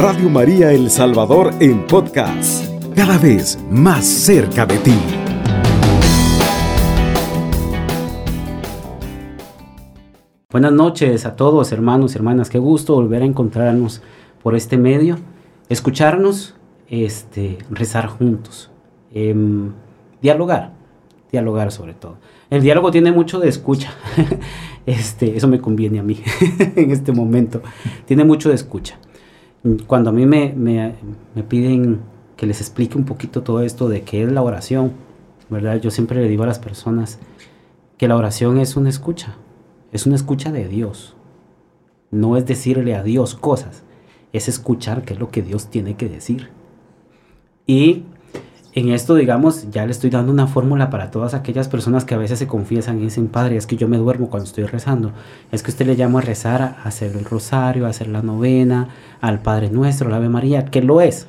Radio María El Salvador en podcast, cada vez más cerca de ti. Buenas noches a todos, hermanos hermanas. Qué gusto volver a encontrarnos por este medio, escucharnos, este, rezar juntos, em, dialogar, dialogar sobre todo. El diálogo tiene mucho de escucha. este, eso me conviene a mí en este momento. Tiene mucho de escucha. Cuando a mí me, me, me, piden que les explique un poquito todo esto de qué es la oración, ¿verdad? Yo siempre le digo a las personas que la oración es una escucha. Es una escucha de Dios. No es decirle a Dios cosas, es escuchar qué es lo que Dios tiene que decir. Y en esto, digamos, ya le estoy dando una fórmula para todas aquellas personas que a veces se confiesan y dicen, Padre, es que yo me duermo cuando estoy rezando. Es que usted le llama a rezar, a hacer el rosario, a hacer la novena, al Padre Nuestro, la Ave María, que lo es,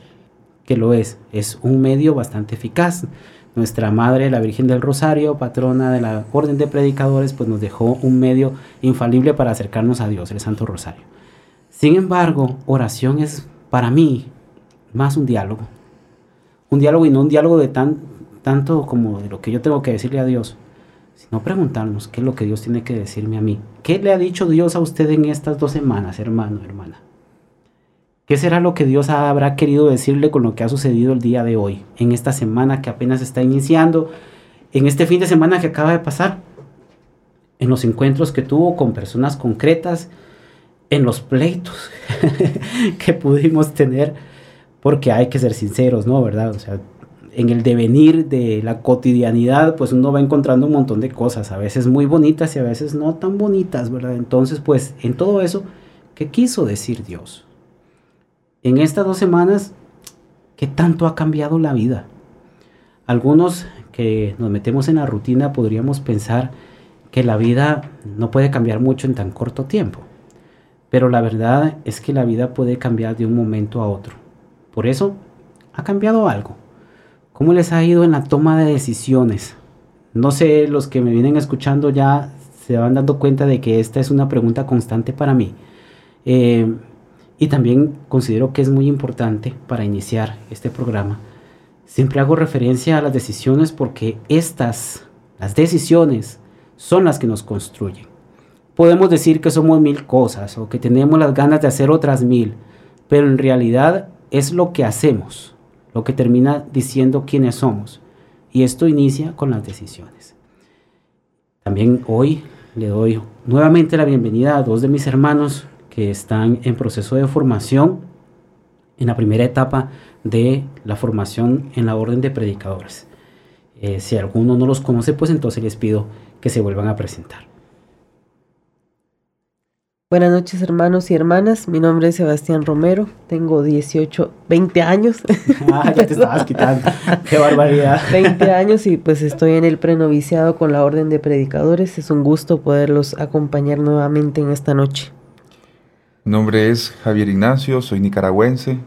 que lo es. Es un medio bastante eficaz. Nuestra Madre, la Virgen del Rosario, patrona de la Orden de Predicadores, pues nos dejó un medio infalible para acercarnos a Dios, el Santo Rosario. Sin embargo, oración es para mí más un diálogo un diálogo y no un diálogo de tan, tanto como de lo que yo tengo que decirle a Dios, sino preguntarnos qué es lo que Dios tiene que decirme a mí. ¿Qué le ha dicho Dios a usted en estas dos semanas, hermano, hermana? ¿Qué será lo que Dios habrá querido decirle con lo que ha sucedido el día de hoy, en esta semana que apenas está iniciando, en este fin de semana que acaba de pasar, en los encuentros que tuvo con personas concretas, en los pleitos que pudimos tener porque hay que ser sinceros, ¿no? ¿Verdad? O sea, en el devenir de la cotidianidad, pues uno va encontrando un montón de cosas, a veces muy bonitas y a veces no tan bonitas, ¿verdad? Entonces, pues en todo eso, ¿qué quiso decir Dios? En estas dos semanas, ¿qué tanto ha cambiado la vida? Algunos que nos metemos en la rutina podríamos pensar que la vida no puede cambiar mucho en tan corto tiempo, pero la verdad es que la vida puede cambiar de un momento a otro por eso, ¿ha cambiado algo? ¿Cómo les ha ido en la toma de decisiones? No sé, los que me vienen escuchando ya se van dando cuenta de que esta es una pregunta constante para mí. Eh, y también considero que es muy importante para iniciar este programa. Siempre hago referencia a las decisiones porque estas, las decisiones, son las que nos construyen. Podemos decir que somos mil cosas o que tenemos las ganas de hacer otras mil, pero en realidad es lo que hacemos, lo que termina diciendo quiénes somos. Y esto inicia con las decisiones. También hoy le doy nuevamente la bienvenida a dos de mis hermanos que están en proceso de formación en la primera etapa de la formación en la orden de predicadores. Eh, si alguno no los conoce, pues entonces les pido que se vuelvan a presentar. Buenas noches hermanos y hermanas, mi nombre es Sebastián Romero, tengo 18, 20 años. Ah, ya te estabas quitando, qué barbaridad. 20 años y pues estoy en el prenoviciado con la Orden de Predicadores, es un gusto poderlos acompañar nuevamente en esta noche. Mi nombre es Javier Ignacio, soy nicaragüense,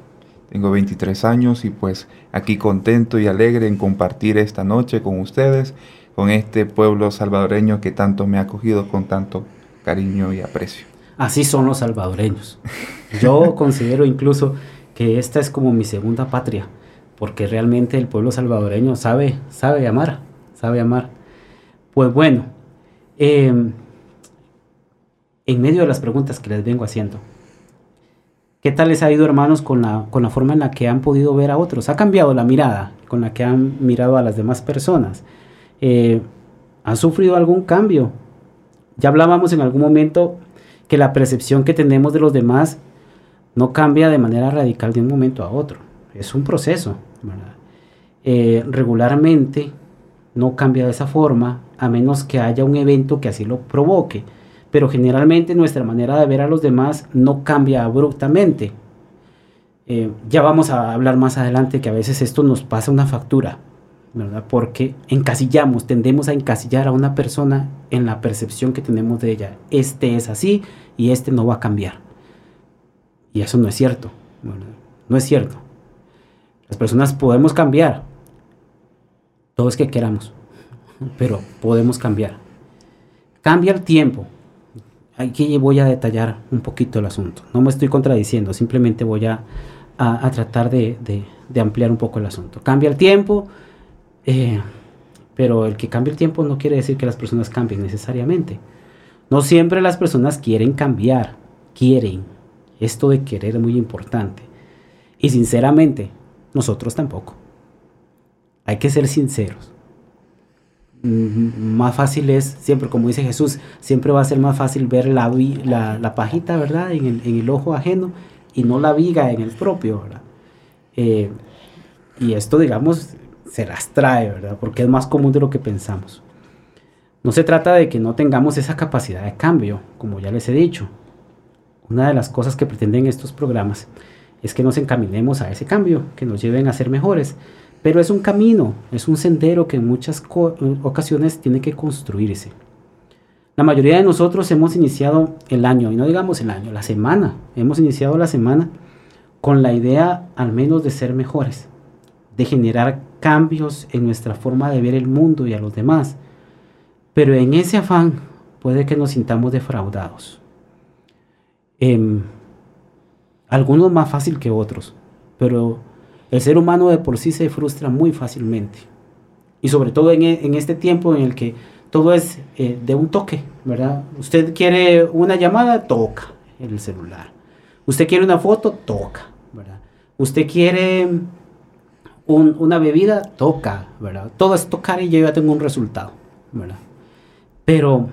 tengo 23 años y pues aquí contento y alegre en compartir esta noche con ustedes, con este pueblo salvadoreño que tanto me ha acogido con tanto cariño y aprecio. Así son los salvadoreños. Yo considero incluso que esta es como mi segunda patria, porque realmente el pueblo salvadoreño sabe, sabe amar, sabe amar. Pues bueno, em, en medio de las preguntas que les vengo haciendo, ¿qué tal les ha ido hermanos con la, con la forma en la que han podido ver a otros? ¿Ha cambiado la mirada con la que han mirado a las demás personas? Eh, ¿Han sufrido algún cambio? Ya hablábamos en algún momento que la percepción que tenemos de los demás no cambia de manera radical de un momento a otro. Es un proceso. Eh, regularmente no cambia de esa forma a menos que haya un evento que así lo provoque. Pero generalmente nuestra manera de ver a los demás no cambia abruptamente. Eh, ya vamos a hablar más adelante que a veces esto nos pasa una factura, ¿verdad? Porque encasillamos, tendemos a encasillar a una persona en la percepción que tenemos de ella. Este es así, y este no va a cambiar. Y eso no es cierto. No es cierto. Las personas podemos cambiar. Todo es que queramos. Pero podemos cambiar. Cambia el tiempo. aquí voy a detallar un poquito el asunto. No me estoy contradiciendo, simplemente voy a, a, tratar de, de, ampliar un poco el asunto. Cambia el tiempo, eh, pero el que cambie el tiempo no quiere decir que las personas cambien necesariamente. No siempre las personas quieren cambiar, quieren. Esto de querer es muy importante. Y sinceramente, nosotros tampoco. Hay que ser sinceros. Mm, más fácil es, siempre como dice Jesús, siempre va a ser más fácil ver la, la, pajita, ¿verdad? En el, ojo ajeno y no la viga en el propio, ¿verdad? Eh, y esto, digamos, se las trae, ¿verdad? Porque es más común de lo que pensamos. No se trata de que no tengamos esa capacidad de cambio, como ya les he dicho. Una de las cosas que pretenden estos programas es que nos encaminemos a ese cambio, que nos lleven a ser mejores. Pero es un camino, es un sendero que en muchas ocasiones tiene que construirse. La mayoría de nosotros hemos iniciado el año, y no digamos el año, la semana. Hemos iniciado la semana con la idea al menos de ser mejores, de generar cambios en nuestra forma de ver el mundo y a los demás. Pero en ese afán puede que nos sintamos defraudados. Em, algunos más fácil que otros, pero el ser humano de por sí se frustra muy fácilmente. Y sobre todo en, e, este tiempo en el que todo es eh, de un toque, ¿verdad? Usted quiere una llamada, toca el celular. Usted quiere una foto, toca, ¿verdad? Usted quiere una bebida, toca, ¿verdad? Todo es tocar y yo ya tengo un resultado, ¿verdad? Pero,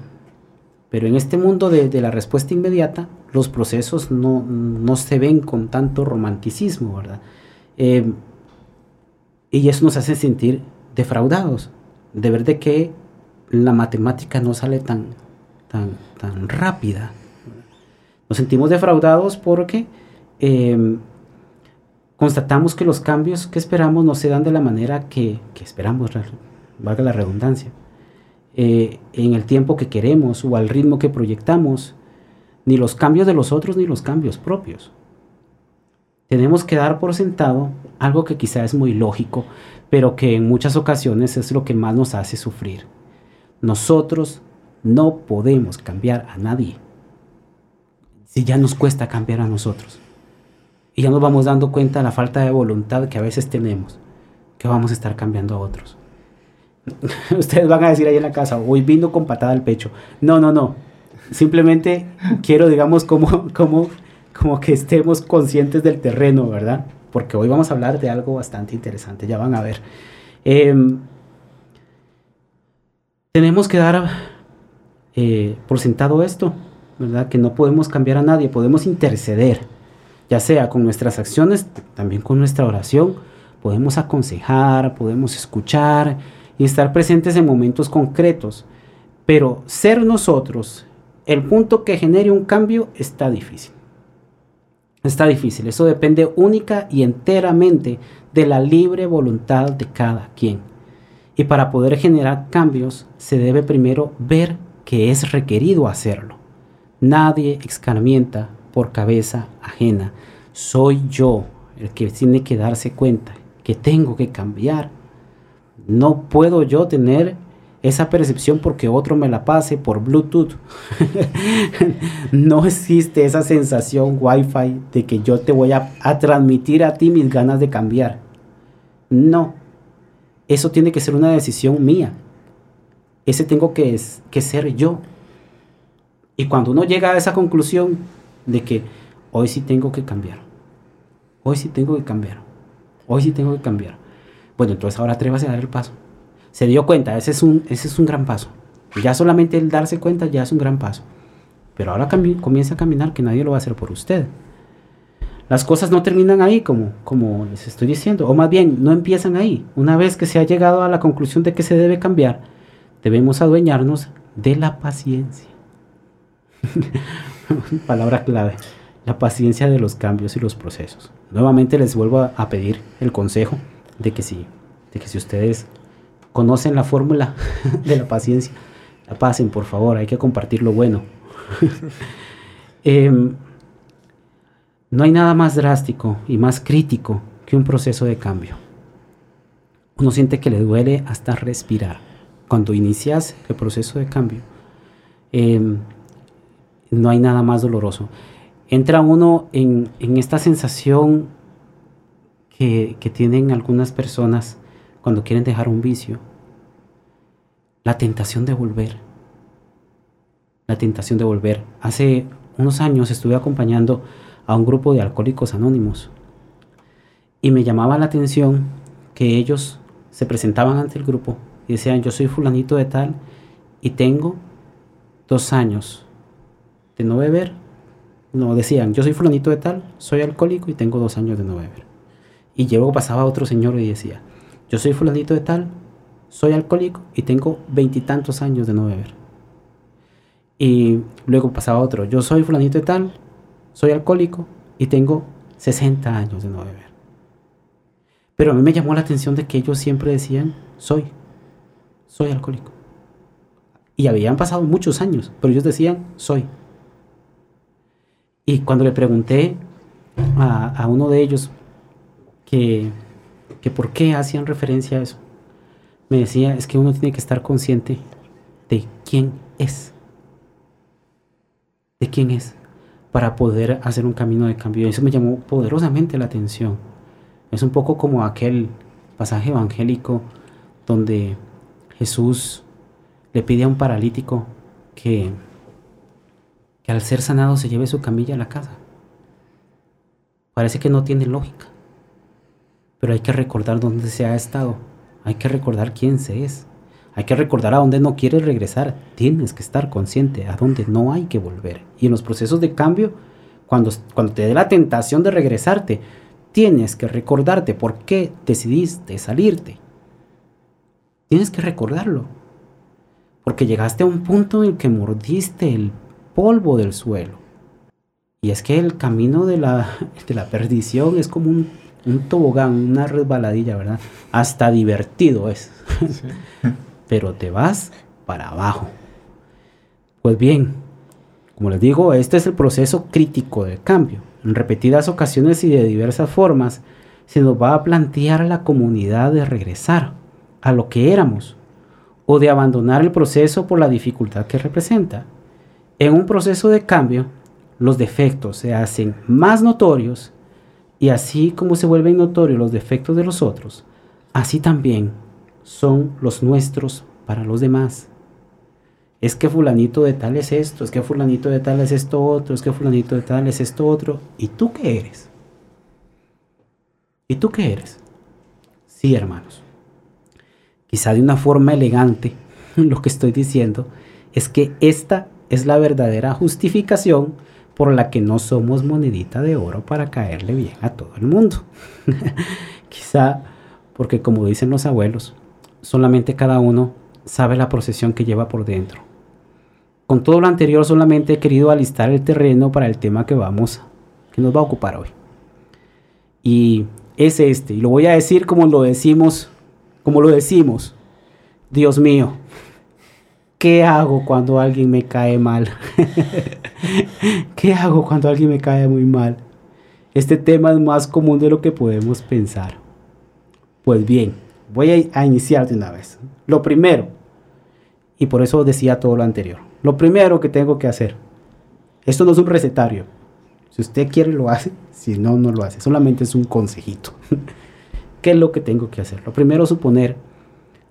pero en este mundo de, la respuesta inmediata, los procesos no, no se ven con tanto romanticismo, ¿verdad? Eh, y eso nos hace sentir defraudados, de ver de que la matemática no sale tan, tan, tan rápida. Nos sentimos defraudados porque em, constatamos que los cambios que esperamos no se dan de la manera que, esperamos, valga la redundancia, eh, en el tiempo que queremos o al ritmo que proyectamos, ni los cambios de los otros ni los cambios propios tenemos que dar por sentado algo que quizá es muy lógico, pero que en muchas ocasiones es lo que más nos hace sufrir. Nosotros no podemos cambiar a nadie. Si ya nos cuesta cambiar a nosotros. Y ya nos vamos dando cuenta de la falta de voluntad que a veces tenemos, que vamos a estar cambiando a otros. Ustedes van a decir ahí en la casa, hoy vino con patada al pecho. No, no, no. Simplemente quiero, digamos, como, como como que estemos conscientes del terreno, ¿verdad? Porque hoy vamos a hablar de algo bastante interesante, ya van a ver. Em, tenemos que dar eh, por sentado esto, ¿verdad? Que no podemos cambiar a nadie, podemos interceder, ya sea con nuestras acciones, también con nuestra oración, podemos aconsejar, podemos escuchar y estar presentes en momentos concretos, pero ser nosotros el punto que genere un cambio está difícil. Está difícil, eso depende única y enteramente de la libre voluntad de cada quien. Y para poder generar cambios se debe primero ver que es requerido hacerlo. Nadie escarmienta por cabeza ajena. Soy yo el que tiene que darse cuenta que tengo que cambiar. No puedo yo tener esa percepción porque otro me la pase por Bluetooth. no existe esa sensación Wi-Fi de que yo te voy a, transmitir a ti mis ganas de cambiar. No. Eso tiene que ser una decisión mía. Ese tengo que, que ser yo. Y cuando uno llega a esa conclusión de que hoy sí tengo que cambiar. Hoy sí tengo que cambiar. Hoy sí tengo que cambiar. Bueno, entonces ahora atrévase a dar el paso se dio cuenta, ese es un, ese es un gran paso. Ya solamente el darse cuenta ya es un gran paso. Pero ahora comienza a caminar que nadie lo va a hacer por usted. Las cosas no terminan ahí, como, como les estoy diciendo, o más bien no empiezan ahí. Una vez que se ha llegado a la conclusión de que se debe cambiar, debemos adueñarnos de la paciencia. Palabra clave, la paciencia de los cambios y los procesos. Nuevamente les vuelvo a, pedir el consejo de que sí, de que si ustedes conocen la fórmula de la paciencia, la pasen, por favor, hay que compartir lo bueno. Em, no hay nada más drástico y más crítico que un proceso de cambio. Uno siente que le duele hasta respirar. Cuando inicias el proceso de cambio, em, no hay nada más doloroso. Entra uno en, esta sensación que, que tienen algunas personas cuando quieren dejar un vicio, la tentación de volver. La tentación de volver. Hace unos años estuve acompañando a un grupo de alcohólicos anónimos y me llamaba la atención que ellos se presentaban ante el grupo y decían, yo soy fulanito de tal y tengo dos años de no beber. No, decían, yo soy fulanito de tal, soy alcohólico y tengo dos años de no beber. Y luego pasaba otro señor y decía, yo soy fulanito de tal, soy alcohólico y tengo veintitantos años de no beber. Y luego pasaba otro, yo soy fulanito de tal, soy alcohólico y tengo 60 años de no beber. Pero a mí me llamó la atención de que ellos siempre decían, soy, soy alcohólico. Y habían pasado muchos años, pero ellos decían, soy. Y cuando le pregunté a, uno de ellos que, que por qué hacían referencia a eso, me decía, es que uno tiene que estar consciente de quién es. De quién es para poder hacer un camino de cambio. Eso me llamó poderosamente la atención. Es un poco como aquel pasaje evangélico donde Jesús le pide a un paralítico que, que al ser sanado se lleve su camilla a la casa. Parece que no tiene lógica, pero hay que recordar dónde se ha estado hay que recordar quién se es. Hay que recordar a dónde no quieres regresar. Tienes que estar consciente a dónde no hay que volver. Y en los procesos de cambio, cuando, cuando te dé la tentación de regresarte, tienes que recordarte por qué decidiste salirte. Tienes que recordarlo. Porque llegaste a un punto en el que mordiste el polvo del suelo. Y es que el camino de la, de la perdición es como un un tobogán, una resbaladilla, ¿verdad? Hasta divertido es. Pero te vas para abajo. Pues bien, como les digo, este es el proceso crítico del cambio. En repetidas ocasiones y de diversas formas se nos va a plantear a la comunidad de regresar a lo que éramos o de abandonar el proceso por la dificultad que representa. En un proceso de cambio, los defectos se hacen más notorios y así como se vuelven notorios los defectos de los otros, así también son los nuestros para los demás. Es que fulanito de tal es esto, es que fulanito de tal es esto otro, es que fulanito de tal es esto otro. ¿Y tú qué eres? ¿Y tú qué eres? Sí, hermanos. Quizá de una forma elegante, lo que estoy diciendo es que esta es la verdadera justificación por la que no somos monedita de oro para caerle bien a todo el mundo. Quizá porque como dicen los abuelos, solamente cada uno sabe la procesión que lleva por dentro. Con todo lo anterior solamente he querido alistar el terreno para el tema que vamos, que nos va a ocupar hoy. Y es este, y lo voy a decir como lo decimos, como lo decimos. Dios mío, ¿Qué hago cuando alguien me cae mal? ¿Qué hago cuando alguien me cae muy mal? Este tema es más común de lo que podemos pensar. Pues bien, voy a, iniciar de una vez. Lo primero, y por eso decía todo lo anterior, lo primero que tengo que hacer, esto no es un recetario. Si usted quiere lo hace, si no, no lo hace. Solamente es un consejito. ¿Qué es lo que tengo que hacer? Lo primero, suponer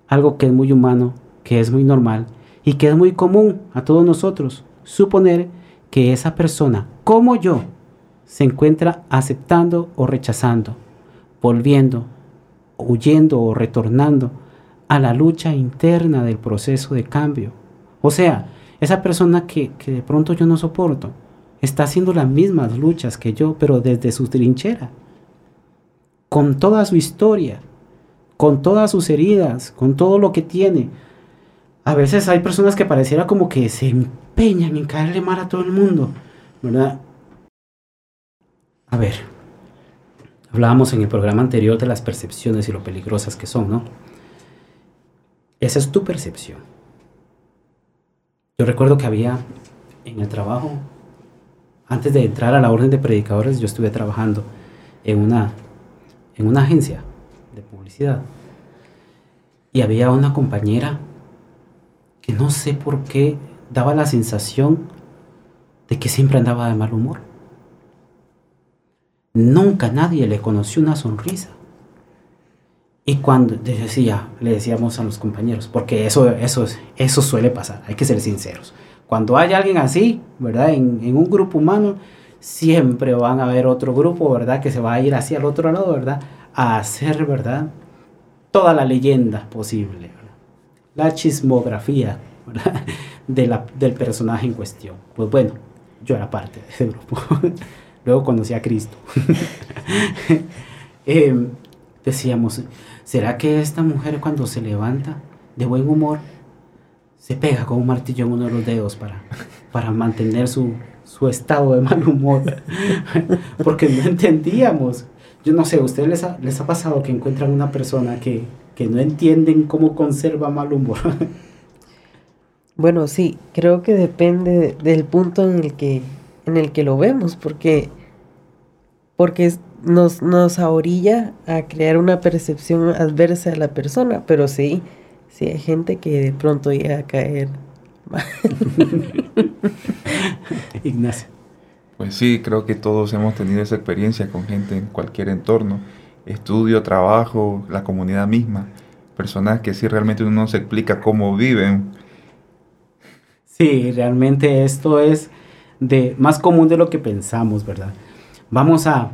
algo que es muy humano, que es muy normal y que es muy común a todos nosotros suponer que esa persona, como yo, se encuentra aceptando o rechazando, volviendo, huyendo o retornando a la lucha interna del proceso de cambio. O sea, esa persona que, que de pronto yo no soporto, está haciendo las mismas luchas que yo, pero desde su trinchera, con toda su historia, con todas sus heridas, con todo lo que tiene, a veces hay personas que pareciera como que se empeñan en caerle mal a todo el mundo, ¿verdad? A ver, hablábamos en el programa anterior de las percepciones y lo peligrosas que son, ¿no? Esa es tu percepción. Yo recuerdo que había en el trabajo, antes de entrar a la orden de predicadores, yo estuve trabajando en una, en una agencia de publicidad. Y había una compañera no sé por qué daba la sensación de que siempre andaba de mal humor. Nunca nadie le conoció una sonrisa. Y cuando decía, le decíamos a los compañeros, porque eso, eso, eso suele pasar, hay que ser sinceros. Cuando hay alguien así, ¿verdad? En, un grupo humano, siempre van a haber otro grupo, ¿verdad? Que se va a ir hacia el otro lado, ¿verdad? A hacer, ¿verdad? Toda la leyenda posible, La chismografía. De la, del personaje en cuestión. Pues bueno, yo era parte de ese grupo. Luego conocí a Cristo. eh, decíamos, ¿será que esta mujer cuando se levanta de buen humor se pega con un martillo en uno de los dedos para, para mantener su, su estado de mal humor? Porque no entendíamos. Yo no sé, ¿a ustedes les les ha pasado que encuentran una persona que, que no entienden cómo conserva mal humor? Bueno, sí, creo que depende del punto en el que, en el que lo vemos, porque, porque nos, nos ahorilla a crear una percepción adversa de la persona, pero sí, sí hay gente que de pronto llega a caer mal. Ignacio. Pues sí, creo que todos hemos tenido esa experiencia con gente en cualquier entorno, estudio, trabajo, la comunidad misma, personas que sí realmente uno no se explica cómo viven, Sí, realmente esto es de más común de lo que pensamos, ¿verdad? Vamos a,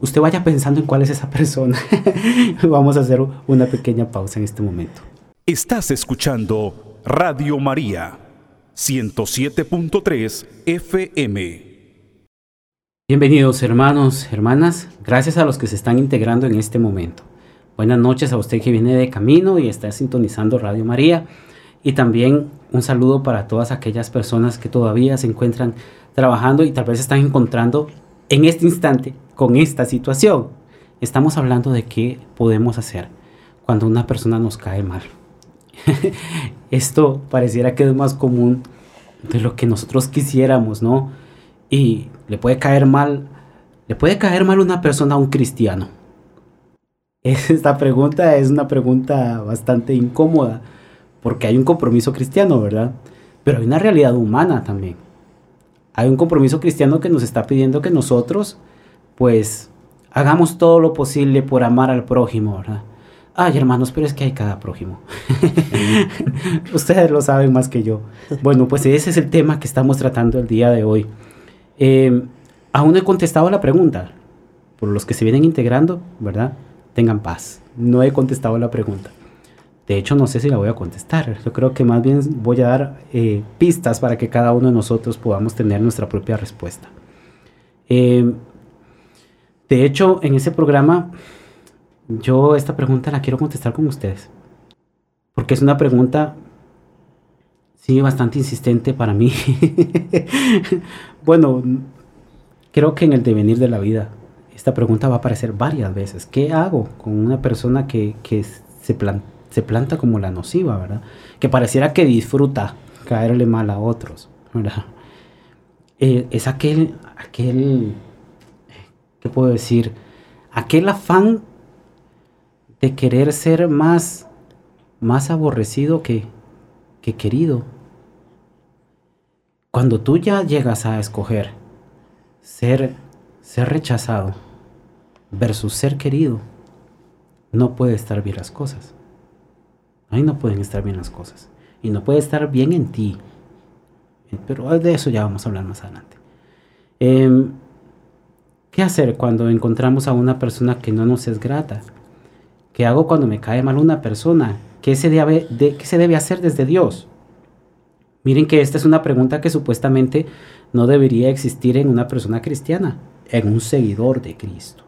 usted vaya pensando en cuál es esa persona. Vamos a hacer una pequeña pausa en este momento. Estás escuchando Radio María 107.3 FM. Bienvenidos hermanos, hermanas. Gracias a los que se están integrando en este momento. Buenas noches a usted que viene de camino y está sintonizando Radio María. Y también un saludo para todas aquellas personas que todavía se encuentran trabajando y tal vez están encontrando en este instante con esta situación. Estamos hablando de qué podemos hacer cuando una persona nos cae mal. Esto pareciera que es más común de lo que nosotros quisiéramos, ¿no? Y le puede caer mal, le puede caer mal una persona a un cristiano. Esta pregunta es una pregunta bastante incómoda porque hay un compromiso cristiano, ¿verdad? Pero hay una realidad humana también. Hay un compromiso cristiano que nos está pidiendo que nosotros, pues, hagamos todo lo posible por amar al prójimo, ¿verdad? Ay, hermanos, pero es que hay cada prójimo. Ustedes lo saben más que yo. Bueno, pues ese es el tema que estamos tratando el día de hoy. Eh, aún no he contestado la pregunta. Por los que se vienen integrando, ¿verdad? Tengan paz. No he contestado la pregunta. De hecho, no sé si la voy a contestar. Yo creo que más bien voy a dar eh, pistas para que cada uno de nosotros podamos tener nuestra propia respuesta. Eh, de hecho, en ese programa, yo esta pregunta la quiero contestar con ustedes. Porque es una pregunta, sí, bastante insistente para mí. bueno, creo que en el devenir de la vida, esta pregunta va a aparecer varias veces. ¿Qué hago con una persona que, que se se planta como la nociva, ¿verdad? Que pareciera que disfruta caerle mal a otros, ¿verdad? Eh, es aquel, aquel, ¿qué puedo decir? Aquel afán de querer ser más, más aborrecido que, que querido. Cuando tú ya llegas a escoger ser, ser rechazado versus ser querido, no puede estar bien las cosas. Ahí no pueden estar bien las cosas. Y no puede estar bien en ti. Pero de eso ya vamos a hablar más adelante. Em, ¿Qué hacer cuando encontramos a una persona que no nos es grata? ¿Qué hago cuando me cae mal una persona? ¿Qué se debe, qué se debe hacer desde Dios? Miren que esta es una pregunta que supuestamente no debería existir en una persona cristiana, en un seguidor de Cristo.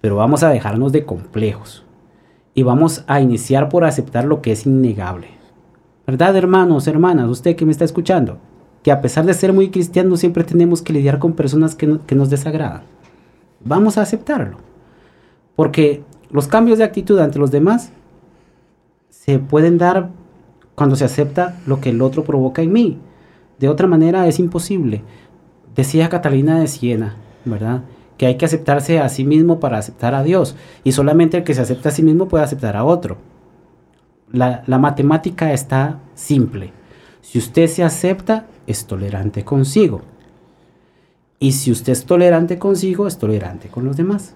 Pero vamos a dejarnos de complejos y vamos a iniciar por aceptar lo que es innegable. ¿Verdad, hermanos, hermanas? Usted que me está escuchando, que a pesar de ser muy cristianos siempre tenemos que lidiar con personas que, nos desagradan. Vamos a aceptarlo. Porque los cambios de actitud ante los demás se pueden dar cuando se acepta lo que el otro provoca en mí. De otra manera es imposible. Decía Catalina de Siena, ¿verdad? que hay que aceptarse a sí mismo para aceptar a Dios. Y solamente el que se acepta a sí mismo puede aceptar a otro. La, matemática está simple. Si usted se acepta, es tolerante consigo. Y si usted es tolerante consigo, es tolerante con los demás.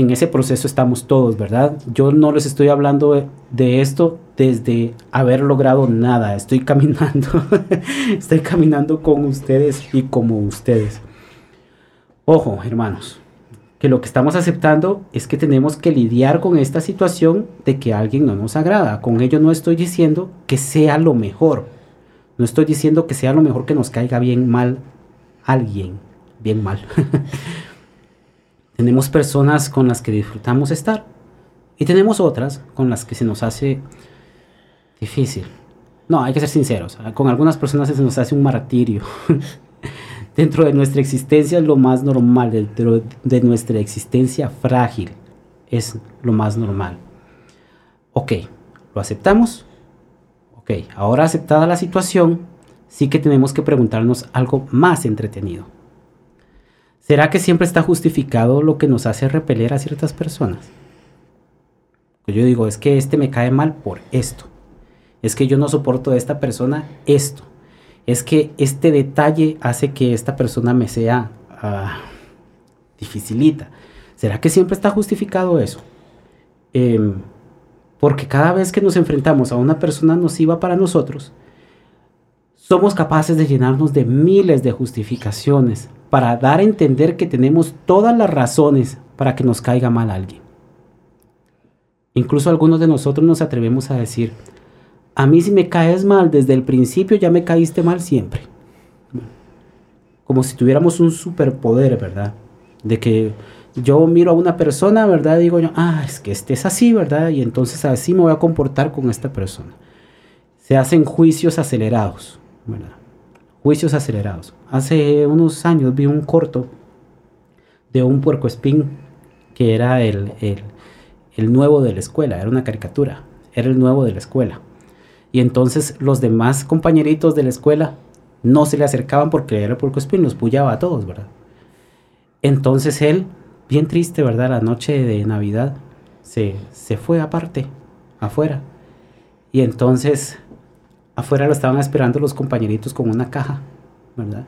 En ese proceso estamos todos, ¿verdad? Yo no les estoy hablando de, esto desde haber logrado nada. Estoy caminando, estoy caminando con ustedes y como ustedes. Ojo, hermanos, que lo que estamos aceptando es que tenemos que lidiar con esta situación de que alguien no nos agrada. Con ello no estoy diciendo que sea lo mejor. No estoy diciendo que sea lo mejor que nos caiga bien mal alguien, bien mal. tenemos personas con las que disfrutamos estar y tenemos otras con las que se nos hace difícil. No, hay que ser sinceros. Con algunas personas se nos hace un martirio. dentro de nuestra existencia es lo más normal, dentro de nuestra existencia frágil es lo más normal. Ok, lo aceptamos. Ok, ahora aceptada la situación, sí que tenemos que preguntarnos algo más entretenido. ¿Será que siempre está justificado lo que nos hace repeler a ciertas personas? Pues yo digo, es que este me cae mal por esto. Es que yo no soporto de esta persona esto. Es que este detalle hace que esta persona me sea uh, dificilita. ¿Será que siempre está justificado eso? Em, porque cada vez que nos enfrentamos a una persona nociva para nosotros, somos capaces de llenarnos de miles de justificaciones para dar a entender que tenemos todas las razones para que nos caiga mal alguien. Incluso algunos de nosotros nos atrevemos a decir, a mí si me caes mal desde el principio ya me caíste mal siempre. Como si tuviéramos un superpoder, ¿verdad? De que yo miro a una persona, ¿verdad? Digo yo, ah, es que este es así, ¿verdad? Y entonces así me voy a comportar con esta persona. Se hacen juicios acelerados. Juicios acelerados. Hace unos años vi un corto de un puerco espín que era el, el, nuevo de la escuela, era una caricatura, era el nuevo de la escuela. Y entonces los demás compañeritos de la escuela no se le acercaban porque era el puerco espín, los pullaba a todos, ¿verdad? Entonces él, bien triste, ¿verdad? La noche de Navidad, se, se fue aparte, afuera. Y entonces afuera lo estaban esperando los compañeritos con una caja, ¿verdad?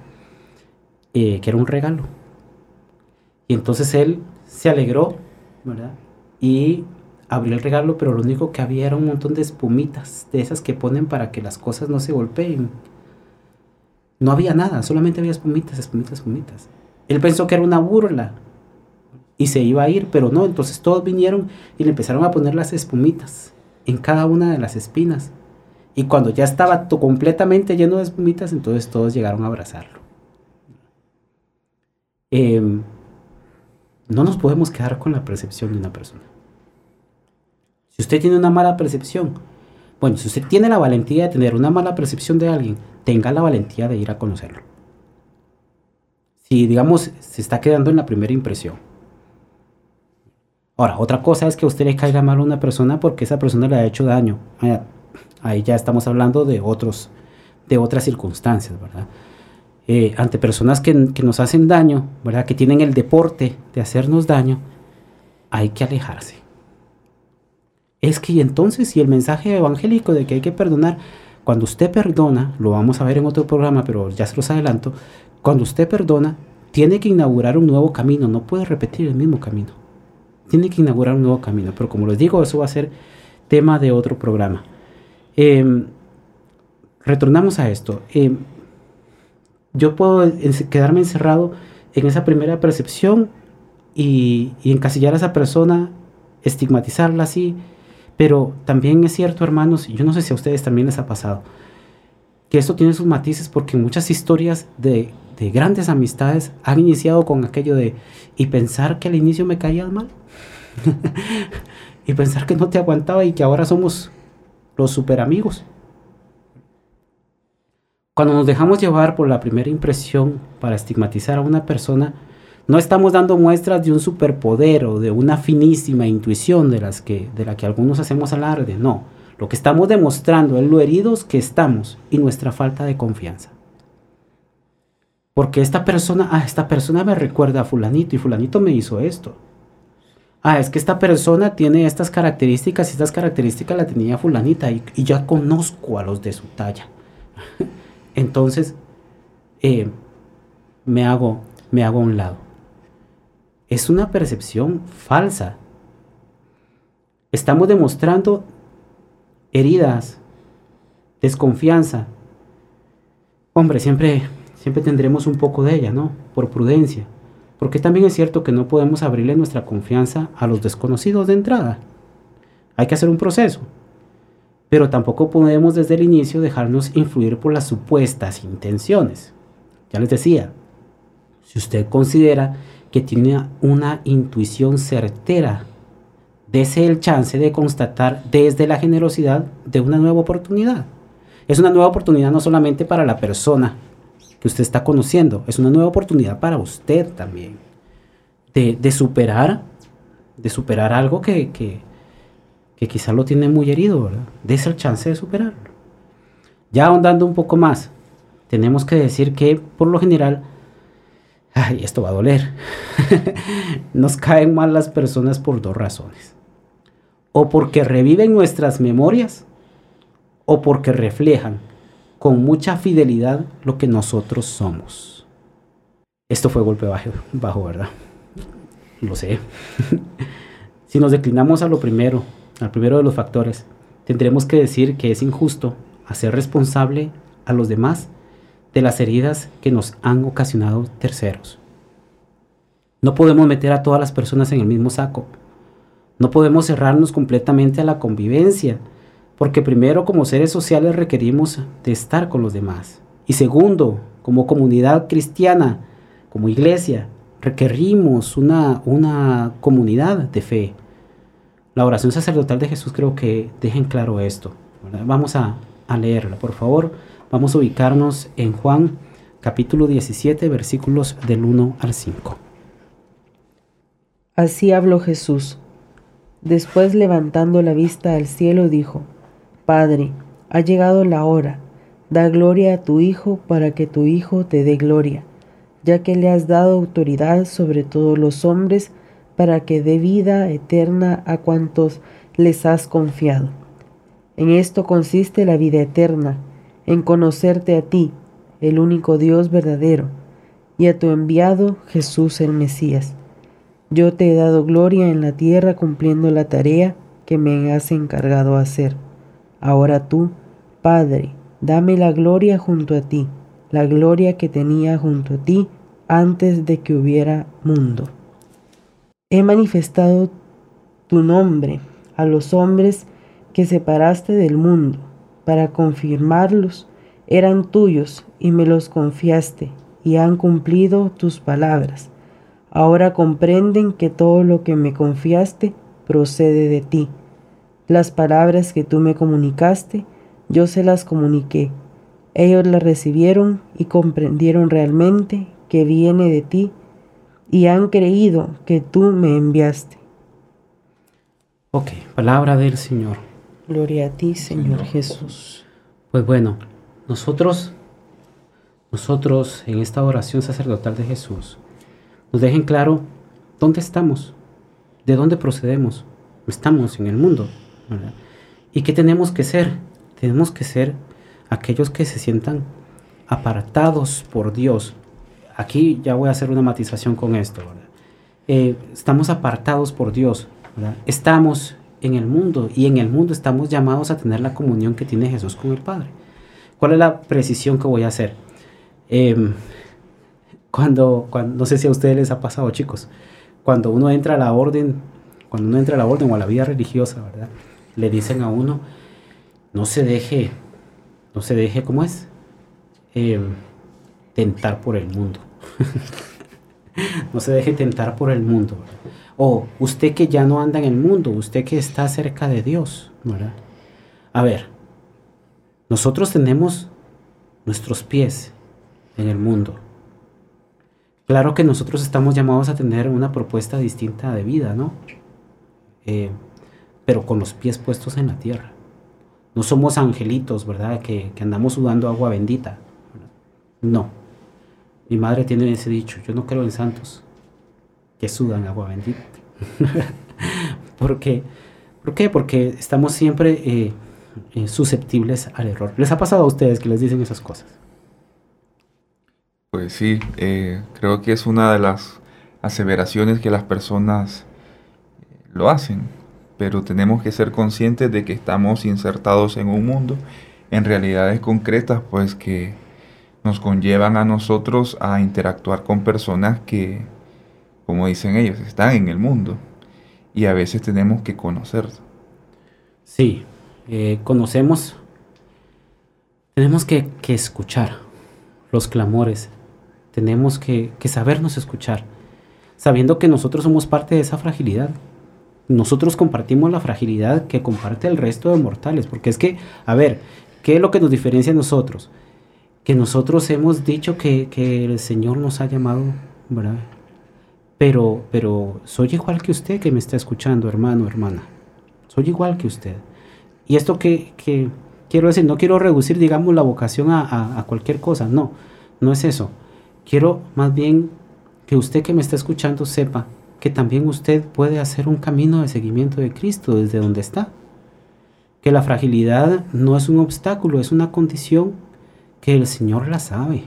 Eh, que era un regalo. Y entonces él se alegró, ¿verdad? Y abrió el regalo, pero lo único que había era un montón de espumitas, de esas que ponen para que las cosas no se golpeen. No había nada, solamente había espumitas, espumitas, espumitas. Él pensó que era una burla y se iba a ir, pero no, entonces todos vinieron y le empezaron a poner las espumitas en cada una de las espinas. Y cuando ya estaba completamente lleno de espumitas, entonces todos llegaron a abrazarlo. Em, no nos podemos quedar con la percepción de una persona. Si usted tiene una mala percepción, bueno, si usted tiene la valentía de tener una mala percepción de alguien, tenga la valentía de ir a conocerlo. Si, digamos, se está quedando en la primera impresión. Ahora, otra cosa es que a usted le caiga mal a una persona porque esa persona le ha hecho daño. Ahí ya estamos hablando de, otros, de otras circunstancias, ¿verdad? Eh, ante personas que, que, nos hacen daño, ¿verdad? Que tienen el deporte de hacernos daño, hay que alejarse. Es que entonces, si el mensaje evangélico de que hay que perdonar, cuando usted perdona, lo vamos a ver en otro programa, pero ya se los adelanto, cuando usted perdona, tiene que inaugurar un nuevo camino, no puede repetir el mismo camino. Tiene que inaugurar un nuevo camino, pero como les digo, eso va a ser tema de otro programa. Eh, retornamos a esto. Em, yo puedo quedarme encerrado en esa primera percepción y, encasillar a esa persona, estigmatizarla así, pero también es cierto, hermanos, yo no sé si a ustedes también les ha pasado, que esto tiene sus matices porque muchas historias de grandes amistades han iniciado con aquello de, y pensar que al inicio me caías mal, y pensar que no te aguantaba y que ahora somos los super amigos. Cuando nos dejamos llevar por la primera impresión para estigmatizar a una persona, no estamos dando muestras de un superpoder o de una finísima intuición de, las que, de la que algunos hacemos alarde. No, lo que estamos demostrando es lo heridos que estamos y nuestra falta de confianza. Porque esta persona, ah, esta persona me recuerda a fulanito y fulanito me hizo esto ah, es que esta persona tiene estas características y estas características la tenía fulanita y, ya conozco a los de su talla. Entonces, eh, me hago, me hago a un lado. Es una percepción falsa. Estamos demostrando heridas, desconfianza. Hombre, siempre, siempre tendremos un poco de ella, ¿no? Por prudencia. Porque también es cierto que no podemos abrirle nuestra confianza a los desconocidos de entrada. Hay que hacer un proceso. Pero tampoco podemos desde el inicio dejarnos influir por las supuestas intenciones. Ya les decía, si usted considera que tiene una intuición certera, dese el chance de constatar desde la generosidad de una nueva oportunidad. Es una nueva oportunidad no solamente para la persona que usted está conociendo, es una nueva oportunidad para usted también. De, superar, de superar algo que, que, que quizá lo tiene muy herido, ¿verdad? Dese el chance de superarlo. Ya ahondando un poco más, tenemos que decir que por lo general, ay, esto va a doler, nos caen mal las personas por dos razones. O porque reviven nuestras memorias, o porque reflejan con mucha fidelidad lo que nosotros somos. Esto fue golpe bajo, bajo ¿verdad? Lo sé. si nos declinamos a lo primero, al primero de los factores, tendremos que decir que es injusto hacer responsable a los demás de las heridas que nos han ocasionado terceros. No podemos meter a todas las personas en el mismo saco. No podemos cerrarnos completamente a la convivencia, porque primero como seres sociales requerimos de estar con los demás. Y segundo, como comunidad cristiana, como iglesia, requerimos una, una comunidad de fe. La oración sacerdotal de Jesús creo que dejen claro esto. Vamos a, a leerla, por favor. Vamos a ubicarnos en Juan capítulo 17, versículos del 1 al 5. Así habló Jesús. Después levantando la vista al cielo dijo, Padre, ha llegado la hora, da gloria a tu Hijo para que tu Hijo te dé gloria, ya que le has dado autoridad sobre todos los hombres, para que dé vida eterna a cuantos les has confiado. En esto consiste la vida eterna, en conocerte a ti, el único Dios verdadero, y a tu enviado Jesús el Mesías. Yo te he dado gloria en la tierra cumpliendo la tarea que me has encargado hacer. Ahora tú, Padre, dame la gloria junto a ti, la gloria que tenía junto a ti antes de que hubiera mundo. He manifestado tu nombre a los hombres que separaste del mundo, para confirmarlos, eran tuyos y me los confiaste, y han cumplido tus palabras. Ahora comprenden que todo lo que me confiaste procede de ti. Las palabras que tú me comunicaste, yo se las comuniqué. Ellos las recibieron y comprendieron realmente que viene de ti y han creído que tú me enviaste. Ok, palabra del Señor. Gloria a ti, Señor Jesús. Pues bueno, nosotros, nosotros en esta oración sacerdotal de Jesús, nos dejen claro dónde estamos, de dónde procedemos. Estamos en el mundo. ¿Y qué tenemos que ser? Tenemos que ser aquellos que se sientan apartados por Dios, aquí ya voy a hacer una matización con esto. Eh, estamos apartados por Dios. Estamos en el mundo y en el mundo estamos llamados a tener la comunión que tiene Jesús con el Padre. ¿Cuál es la precisión que voy a hacer? Em, cuando, cuando, no sé si a ustedes les ha pasado, chicos, cuando uno entra a la orden, cuando uno entra a la orden o a la vida religiosa, ¿verdad? Le dicen a uno, no se deje, no se deje, ¿cómo es? Em, tentar por el mundo. no se deje tentar por el mundo. O usted que ya no anda en el mundo, usted que está cerca de Dios. A ver, nosotros tenemos nuestros pies en el mundo. Claro que nosotros estamos llamados a tener una propuesta distinta de vida, ¿no? Eh, pero con los pies puestos en la tierra. No somos angelitos, ¿verdad? Que, que andamos sudando agua bendita. No, mi madre tiene ese dicho, yo no creo en santos que sudan agua bendita. ¿Por qué? ¿Por qué? Porque estamos siempre eh, eh, susceptibles al error. ¿Les ha pasado a ustedes que les dicen esas cosas? Pues sí, eh, creo que es una de las aseveraciones que las personas eh, lo hacen, pero tenemos que ser conscientes de que estamos insertados en un mundo, en realidades concretas, pues que nos conllevan a nosotros a interactuar con personas que, como dicen ellos, están en el mundo y a veces tenemos que conocer. Sí, eh, conocemos, tenemos que, que escuchar los clamores, tenemos que, sabernos escuchar, sabiendo que nosotros somos parte de esa fragilidad. Nosotros compartimos la fragilidad que comparte el resto de mortales, porque es que, a ver, ¿qué es lo que nos diferencia a nosotros? Que nosotros hemos dicho que, el Señor nos ha llamado, ¿verdad? Pero, pero soy igual que usted que me está escuchando, hermano, hermana. Soy igual que usted. Y esto que, quiero decir, no quiero reducir, digamos, la vocación a, a cualquier cosa, no, no es eso Quiero más bien que usted que me está escuchando sepa que también usted puede hacer un camino de seguimiento de Cristo desde donde está. Que la fragilidad no es un obstáculo, es una condición que el Señor la sabe.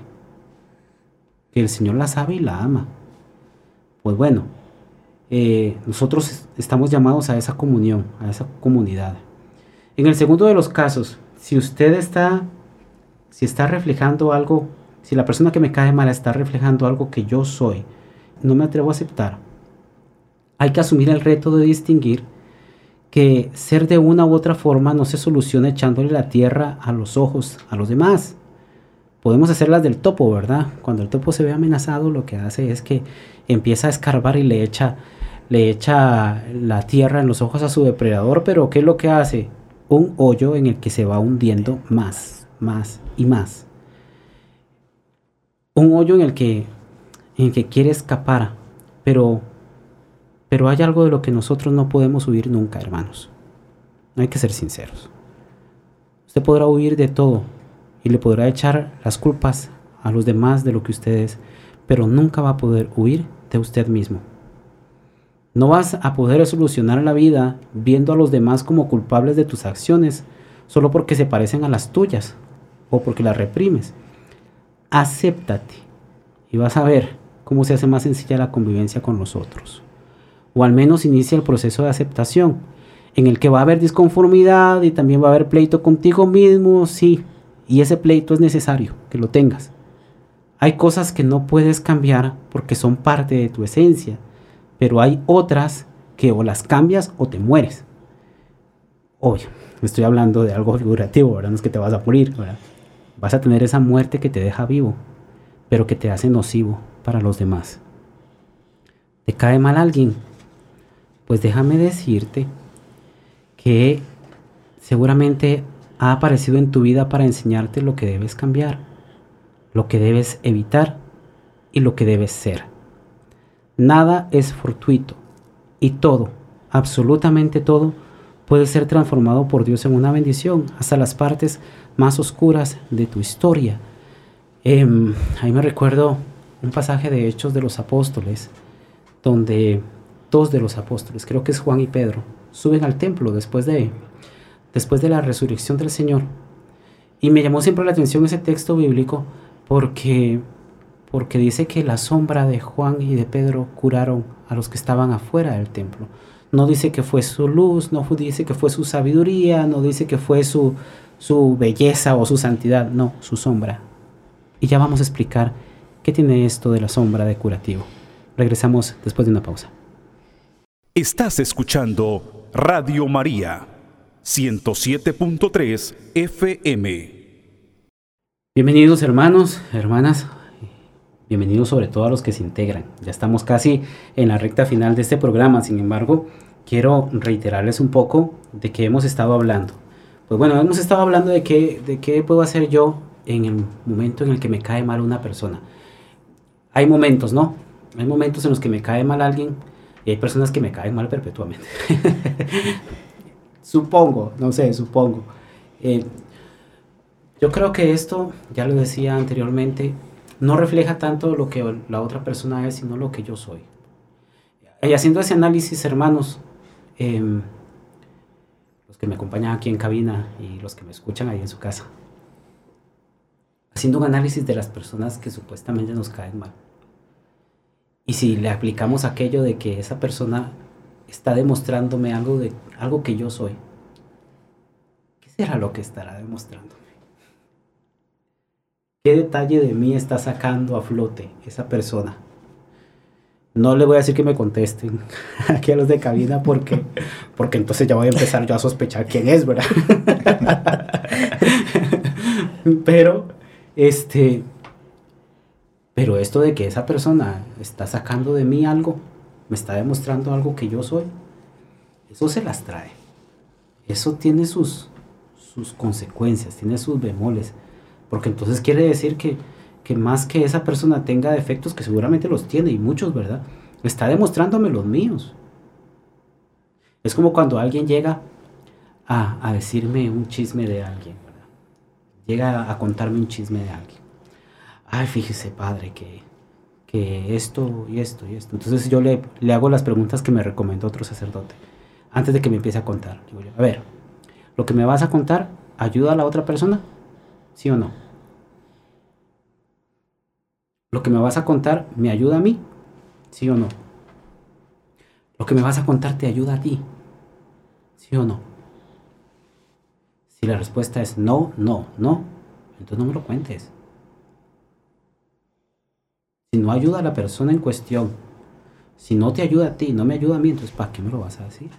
Que el Señor la sabe y la ama. Pues bueno, eh, nosotros estamos llamados a esa comunión, a esa comunidad. En el segundo de los casos, si usted está, si está reflejando algo si la persona que me cae mal está reflejando algo que yo soy, no me atrevo a aceptar. Hay que asumir el reto de distinguir que ser de una u otra forma no se soluciona echándole la tierra a los ojos a los demás. Podemos hacerlas del topo, ¿verdad? Cuando el topo se ve amenazado, lo que hace es que empieza a escarbar y le echa, le echa la tierra en los ojos a su depredador, pero ¿qué es lo que hace? Un hoyo en el que se va hundiendo más, más y más un hoyo en el que, en que quiere escapar, pero, pero hay algo de lo que nosotros no podemos huir nunca, hermanos. Hay que ser sinceros. Usted podrá huir de todo y le podrá echar las culpas a los demás de lo que usted es, pero nunca va a poder huir de usted mismo. No vas a poder solucionar la vida viendo a los demás como culpables de tus acciones solo porque se parecen a las tuyas o porque las reprimes acéptate y vas a ver cómo se hace más sencilla la convivencia con los otros. O al menos inicia el proceso de aceptación, en el que va a haber disconformidad y también va a haber pleito contigo mismo, sí, y ese pleito es necesario que lo tengas. Hay cosas que no puedes cambiar porque son parte de tu esencia, pero hay otras que o las cambias o te mueres. Obvio, estoy hablando de algo figurativo, ¿verdad? No es que te vas a morir, ¿verdad? Vas a tener esa muerte que te deja vivo, pero que te hace nocivo para los demás. ¿Te cae mal alguien? Pues déjame decirte que seguramente ha aparecido en tu vida para enseñarte lo que debes cambiar, lo que debes evitar y lo que debes ser. Nada es fortuito y todo, absolutamente todo, puede ser transformado por Dios en una bendición, hasta las partes más oscuras de tu historia. Em, ahí me recuerdo un pasaje de Hechos de los Apóstoles, donde dos de los apóstoles, creo que es Juan y Pedro, suben al templo después de, después de la resurrección del Señor. Y me llamó siempre la atención ese texto bíblico porque, porque dice que la sombra de Juan y de Pedro curaron a los que estaban afuera del templo. No dice que fue su luz, no dice que fue su sabiduría, no dice que fue su, su belleza o su santidad, no, su sombra. Y ya vamos a explicar qué tiene esto de la sombra de curativo. Regresamos después de una pausa. Estás escuchando Radio María 107.3 FM. Bienvenidos hermanos, hermanas, bienvenidos sobre todo a los que se integran. Ya estamos casi en la recta final de este programa, sin embargo, quiero reiterarles un poco de qué hemos estado hablando. Pues bueno, hemos estado hablando de qué, de qué puedo hacer yo en el momento en el que me cae mal una persona. Hay momentos, ¿no? Hay momentos en los que me cae mal alguien y hay personas que me caen mal perpetuamente. supongo, no sé, supongo. Eh, yo creo que esto, ya lo decía anteriormente, no refleja tanto lo que la otra persona es, sino lo que yo soy. Y haciendo ese análisis, hermanos, eh, los que me acompañan aquí en cabina y los que me escuchan ahí en su casa. haciendo un análisis de las personas que supuestamente nos caen mal. Y si le aplicamos aquello de que esa persona está demostrándome algo de algo que yo soy, ¿qué será lo que estará demostrándome? ¿Qué detalle de mí está sacando a flote esa persona? No le voy a decir que me contesten aquí a los de cabina porque, porque entonces ya voy a empezar yo a sospechar quién es, ¿verdad? Pero, este, pero esto de que esa persona está sacando de mí algo, me está demostrando algo que yo soy, eso se las trae. Eso tiene sus, sus consecuencias, tiene sus bemoles. Porque entonces quiere decir que, que más que esa persona tenga defectos, que seguramente los tiene, y muchos, ¿verdad? Está demostrándome los míos. Es como cuando alguien llega a, a decirme un chisme de alguien, ¿verdad? Llega a contarme un chisme de alguien ay, fíjese, padre, que, que esto y esto y esto. Entonces yo le, le hago las preguntas que me recomendó otro sacerdote, antes de que me empiece a contar. A ver, ¿lo que me vas a contar ayuda a la otra persona? ¿Sí o no? ¿Lo que me vas a contar me ayuda a mí? ¿Sí o no? ¿Lo que me vas a contar te ayuda a ti? ¿Sí o no? Si la respuesta es no, no, no, entonces no me lo cuentes. Si no ayuda a la persona en cuestión, si no te ayuda a ti, no me ayuda a mí, entonces ¿para qué me lo vas a decir?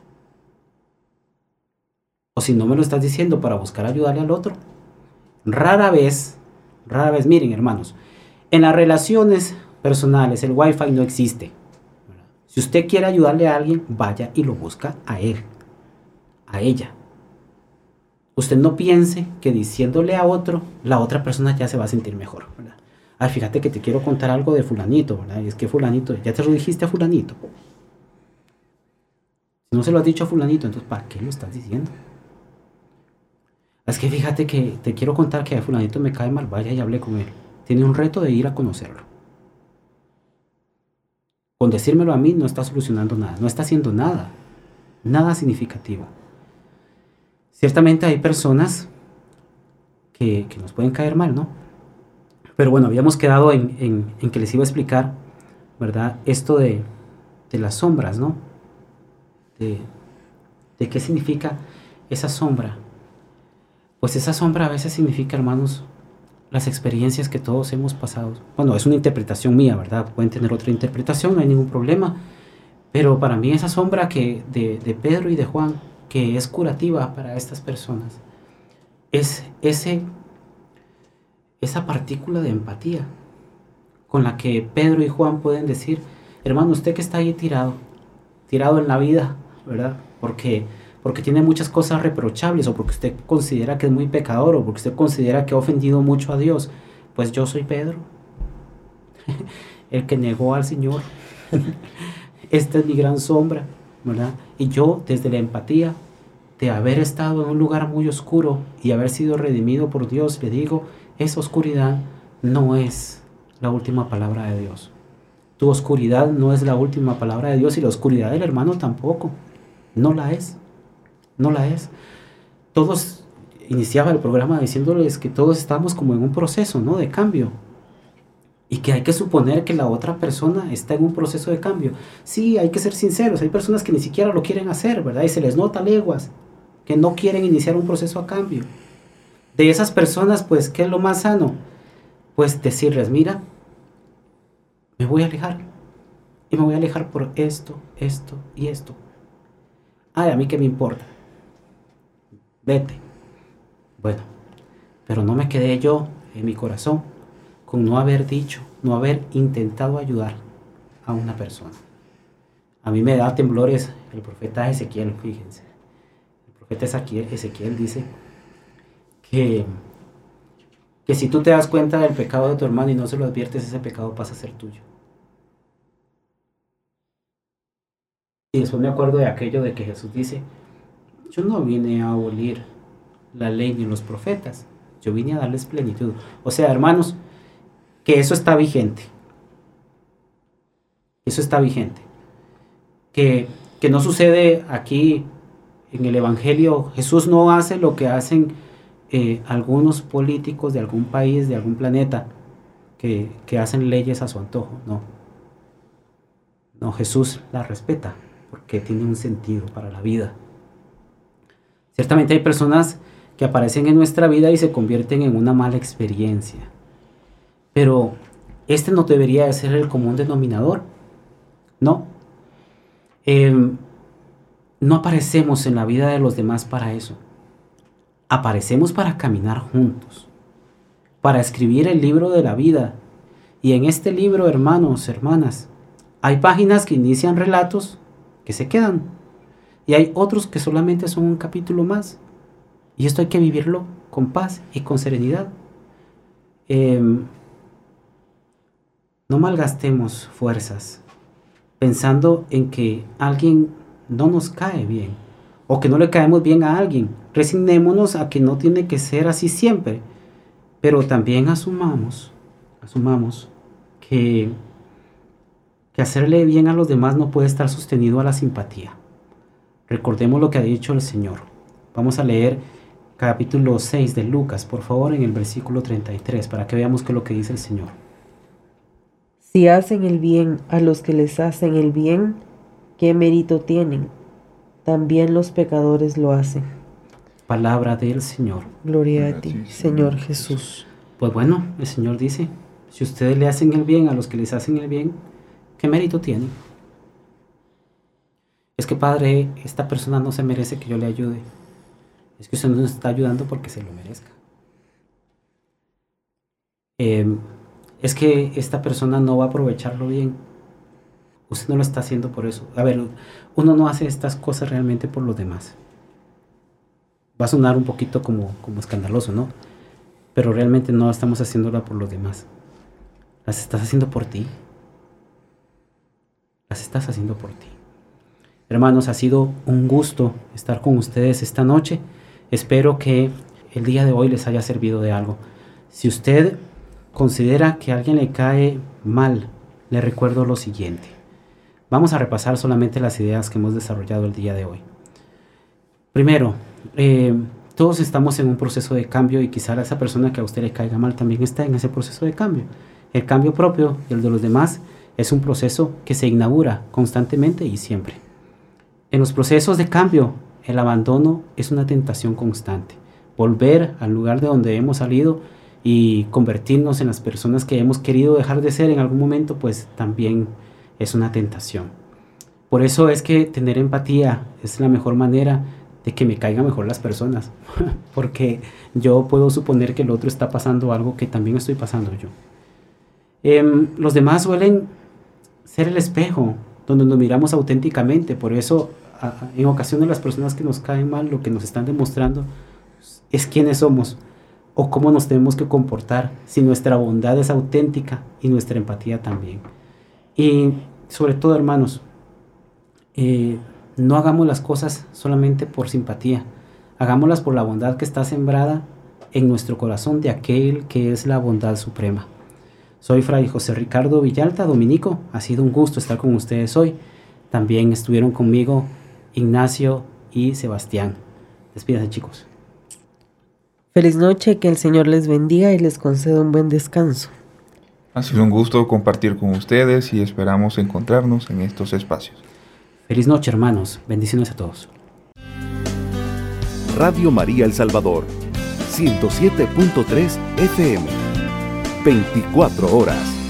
O si no me lo estás diciendo para buscar ayudarle al otro. Rara vez, rara vez, miren hermanos, en las relaciones personales el wifi no existe. Si usted quiere ayudarle a alguien, vaya y lo busca a él, a ella. Usted no piense que diciéndole a otro, la otra persona ya se va a sentir mejor. ¿verdad? Ay, fíjate que te quiero contar algo de fulanito, ¿verdad? Y es que fulanito, ya te lo dijiste a fulanito. Si no se lo has dicho a fulanito, entonces ¿para qué lo estás diciendo? Es que fíjate que te quiero contar que a fulanito me cae mal, vaya y hablé con él. Tiene un reto de ir a conocerlo. Con decírmelo a mí no está solucionando nada, no está haciendo nada, nada significativo. Ciertamente hay personas que, que nos pueden caer mal, ¿no? Pero bueno, habíamos quedado en, que les iba a explicar, ¿verdad? Esto de, las sombras, ¿no? De, qué significa esa sombra. Pues esa sombra a veces significa, hermanos, las experiencias que todos hemos pasado. Bueno, es una interpretación mía, ¿verdad? Pueden tener otra interpretación, no hay ningún problema. Pero para mí esa sombra que de Pedro y de Juan, que es curativa para estas personas, es ese esa partícula de empatía con la que Pedro y Juan pueden decir, hermano, usted que está ahí tirado, tirado en la vida, ¿verdad? Porque, porque tiene muchas cosas reprochables o porque usted considera que es muy pecador o porque usted considera que ha ofendido mucho a Dios, pues yo soy Pedro, el que negó al Señor. Esta es mi gran sombra, ¿verdad? Y yo desde la empatía de haber estado en un lugar muy oscuro y haber sido redimido por Dios, le digo, esa oscuridad no es la última palabra de Dios. Tu oscuridad no es la última palabra de Dios y la oscuridad del hermano tampoco. No la es. No la es. Todos iniciaba el programa diciéndoles que todos estamos como en un proceso, ¿no? De cambio. Y que hay que suponer que la otra persona está en un proceso de cambio. Sí, hay que ser sinceros. Hay personas que ni siquiera lo quieren hacer, ¿verdad? Y se les nota leguas que no quieren iniciar un proceso a cambio de esas personas, pues, ¿qué es lo más sano? Pues decirles, mira, me voy a alejar. Y me voy a alejar por esto, esto y esto. Ay, a mí qué me importa. Vete. Bueno, pero no me quedé yo en mi corazón con no haber dicho, no haber intentado ayudar a una persona. A mí me da temblores el profeta Ezequiel, fíjense. El profeta Ezequiel, Ezequiel dice, que, que si tú te das cuenta del pecado de tu hermano y no se lo adviertes, ese pecado pasa a ser tuyo. Y después me acuerdo de aquello de que Jesús dice, yo no vine a abolir la ley ni los profetas, yo vine a darles plenitud. O sea, hermanos, que eso está vigente. Eso está vigente. Que, que no sucede aquí en el Evangelio. Jesús no hace lo que hacen eh, algunos políticos de algún país, de algún planeta, que, que hacen leyes a su antojo, no. No, Jesús la respeta porque tiene un sentido para la vida. Ciertamente hay personas que aparecen en nuestra vida y se convierten en una mala experiencia. Pero este no debería de ser el común denominador. No. Em, no aparecemos en la vida de los demás para eso. Aparecemos para caminar juntos, para escribir el libro de la vida. Y en este libro, hermanos, hermanas, hay páginas que inician relatos que se quedan. Y hay otros que solamente son un capítulo más. Y esto hay que vivirlo con paz y con serenidad. Em, no malgastemos fuerzas pensando en que alguien no nos cae bien o que no le caemos bien a alguien. Resignémonos a que no tiene que ser así siempre, pero también asumamos, asumamos que, que hacerle bien a los demás no puede estar sostenido a la simpatía. Recordemos lo que ha dicho el Señor. Vamos a leer capítulo 6 de Lucas, por favor, en el versículo 33, para que veamos qué es lo que dice el Señor. Si hacen el bien a los que les hacen el bien, ¿qué mérito tienen? También los pecadores lo hacen. Palabra del Señor. Gloria a ti, Señor Jesús. Pues bueno, el Señor dice, si ustedes le hacen el bien a los que les hacen el bien, ¿qué mérito tienen? Es que Padre, esta persona no se merece que yo le ayude. Es que usted nos está ayudando porque se lo merezca. Eh, es que esta persona no va a aprovecharlo bien. Usted no lo está haciendo por eso. A ver, uno no hace estas cosas realmente por los demás. Va a sonar un poquito como, como escandaloso, ¿no? Pero realmente no estamos haciéndola por los demás. Las estás haciendo por ti. Las estás haciendo por ti. Hermanos, ha sido un gusto estar con ustedes esta noche. Espero que el día de hoy les haya servido de algo. Si usted considera que a alguien le cae mal, le recuerdo lo siguiente. Vamos a repasar solamente las ideas que hemos desarrollado el día de hoy. Primero, eh, todos estamos en un proceso de cambio y quizá esa persona que a usted le caiga mal también está en ese proceso de cambio. El cambio propio y el de los demás es un proceso que se inaugura constantemente y siempre. En los procesos de cambio, el abandono es una tentación constante. Volver al lugar de donde hemos salido y convertirnos en las personas que hemos querido dejar de ser en algún momento, pues también es una tentación. Por eso es que tener empatía es la mejor manera de que me caigan mejor las personas, porque yo puedo suponer que el otro está pasando algo que también estoy pasando yo. Em, los demás suelen ser el espejo donde nos miramos auténticamente, por eso en ocasiones las personas que nos caen mal lo que nos están demostrando es quiénes somos, o cómo nos tenemos que comportar si nuestra bondad es auténtica y nuestra empatía también. Y sobre todo, hermanos, eh, no hagamos las cosas solamente por simpatía, hagámoslas por la bondad que está sembrada en nuestro corazón de aquel que es la bondad suprema. Soy Fray José Ricardo Villalta, dominico. Ha sido un gusto estar con ustedes hoy. También estuvieron conmigo Ignacio y Sebastián. Despídense, chicos. Feliz noche, que el Señor les bendiga y les conceda un buen descanso. Ha sido un gusto compartir con ustedes y esperamos encontrarnos en estos espacios. Feliz noche, hermanos. Bendiciones a todos. Radio María El Salvador, 107.3 FM, 24 horas.